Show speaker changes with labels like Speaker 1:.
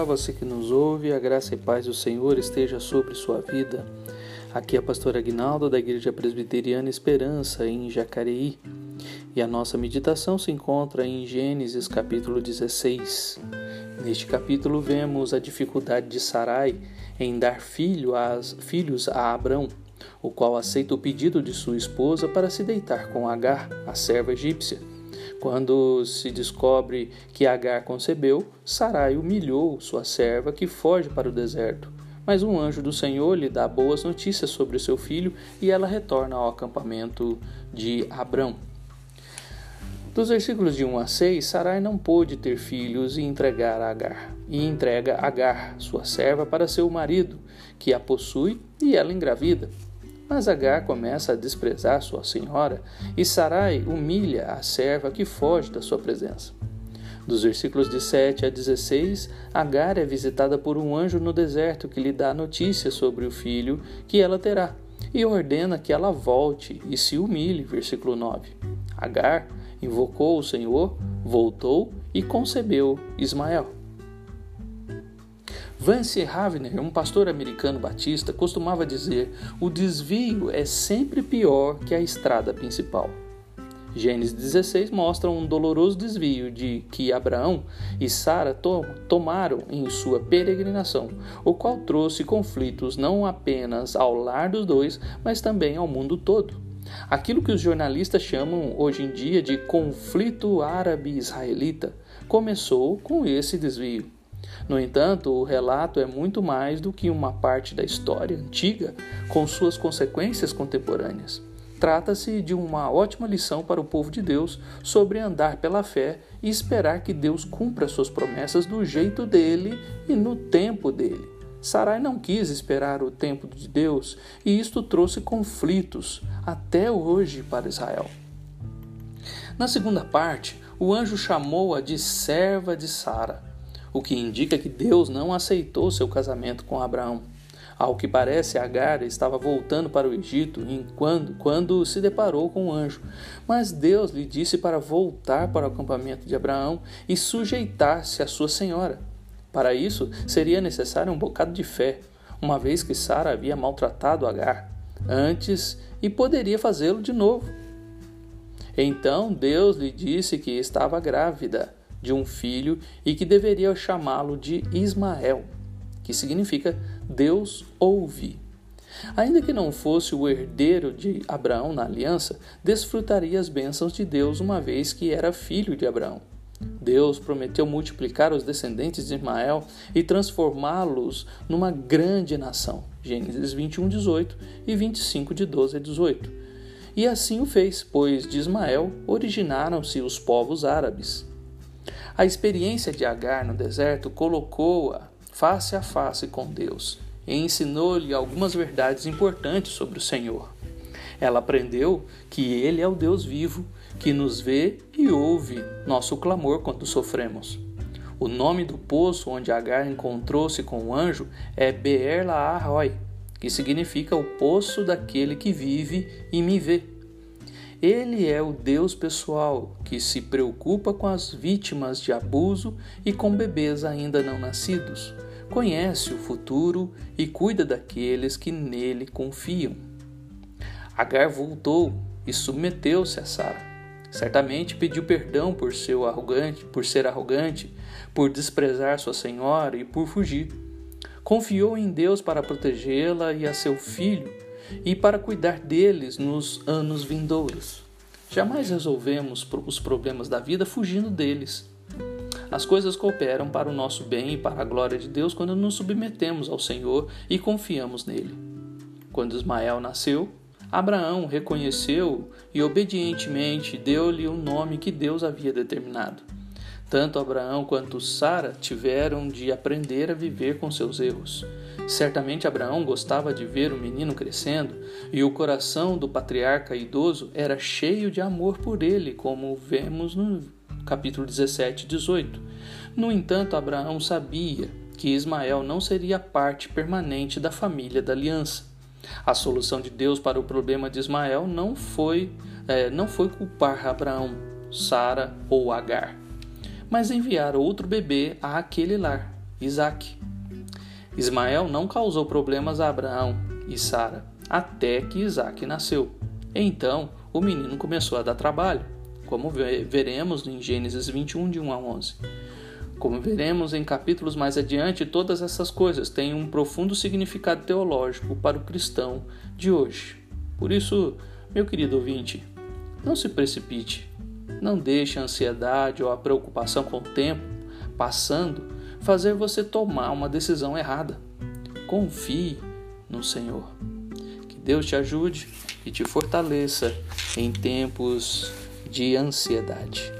Speaker 1: Olá, você que nos ouve, a graça e paz do Senhor esteja sobre sua vida. Aqui é a pastora Aguinaldo da Igreja Presbiteriana Esperança, em Jacareí. E a nossa meditação se encontra em Gênesis capítulo 16. Neste capítulo vemos a dificuldade de Sarai em dar filho às, filhos a Abrão, o qual aceita o pedido de sua esposa para se deitar com Agar, a serva egípcia. Quando se descobre que Agar concebeu, Sarai humilhou sua serva que foge para o deserto. Mas um anjo do Senhor lhe dá boas notícias sobre seu filho e ela retorna ao acampamento de Abrão. Dos versículos de 1 a 6, Sarai não pôde ter filhos e entregar Agar, e entrega Agar, sua serva, para seu marido, que a possui e ela engravida. Mas Agar começa a desprezar sua senhora e Sarai humilha a serva que foge da sua presença. Dos versículos de 7 a 16, Agar é visitada por um anjo no deserto que lhe dá notícia sobre o filho que ela terá e ordena que ela volte e se humilhe. Versículo 9. Agar invocou o Senhor, voltou e concebeu Ismael. Vance Havner, um pastor americano batista, costumava dizer: o desvio é sempre pior que a estrada principal. Gênesis 16 mostra um doloroso desvio de que Abraão e Sara to tomaram em sua peregrinação, o qual trouxe conflitos não apenas ao lar dos dois, mas também ao mundo todo. Aquilo que os jornalistas chamam hoje em dia de conflito árabe-israelita começou com esse desvio. No entanto, o relato é muito mais do que uma parte da história antiga com suas consequências contemporâneas. Trata-se de uma ótima lição para o povo de Deus sobre andar pela fé e esperar que Deus cumpra suas promessas do jeito dele e no tempo dele. Sarai não quis esperar o tempo de Deus e isto trouxe conflitos até hoje para Israel. Na segunda parte, o anjo chamou-a de serva de Sara o que indica que Deus não aceitou seu casamento com Abraão. Ao que parece, Agar estava voltando para o Egito quando, quando se deparou com o anjo. Mas Deus lhe disse para voltar para o acampamento de Abraão e sujeitar-se à sua senhora. Para isso, seria necessário um bocado de fé, uma vez que Sara havia maltratado Agar antes e poderia fazê-lo de novo. Então Deus lhe disse que estava grávida de um filho e que deveria chamá-lo de Ismael, que significa Deus ouve. Ainda que não fosse o herdeiro de Abraão na aliança, desfrutaria as bênçãos de Deus uma vez que era filho de Abraão. Deus prometeu multiplicar os descendentes de Ismael e transformá-los numa grande nação. Gênesis 21, 18 e 25, de 12 a 18. E assim o fez, pois de Ismael originaram-se os povos árabes. A experiência de Agar no deserto colocou-a face a face com Deus e ensinou-lhe algumas verdades importantes sobre o Senhor. Ela aprendeu que Ele é o Deus vivo, que nos vê e ouve nosso clamor quando sofremos. O nome do poço onde Agar encontrou-se com o anjo é Beer Laahoi, que significa o poço daquele que vive e me vê. Ele é o Deus pessoal que se preocupa com as vítimas de abuso e com bebês ainda não nascidos. Conhece o futuro e cuida daqueles que nele confiam. Agar voltou e submeteu-se a Sara. Certamente pediu perdão por ser arrogante, por ser arrogante, por desprezar sua senhora e por fugir. Confiou em Deus para protegê-la e a seu filho e para cuidar deles nos anos vindouros. Jamais resolvemos os problemas da vida fugindo deles. As coisas cooperam para o nosso bem e para a glória de Deus quando nos submetemos ao Senhor e confiamos nele. Quando Ismael nasceu, Abraão reconheceu e obedientemente deu-lhe o nome que Deus havia determinado. Tanto Abraão quanto Sara tiveram de aprender a viver com seus erros. Certamente Abraão gostava de ver o menino crescendo, e o coração do patriarca idoso era cheio de amor por ele, como vemos no capítulo 17 e 18. No entanto, Abraão sabia que Ismael não seria parte permanente da família da aliança. A solução de Deus para o problema de Ismael não foi, é, não foi culpar Abraão, Sara ou Agar mas enviar outro bebê àquele lar. Isaac. Ismael não causou problemas a Abraão e Sara até que Isaac nasceu. Então, o menino começou a dar trabalho, como veremos em Gênesis 21, de 1 a 11. Como veremos em capítulos mais adiante, todas essas coisas têm um profundo significado teológico para o cristão de hoje. Por isso, meu querido ouvinte, não se precipite. Não deixe a ansiedade ou a preocupação com o tempo passando fazer você tomar uma decisão errada. Confie no Senhor. Que Deus te ajude e te fortaleça em tempos de ansiedade.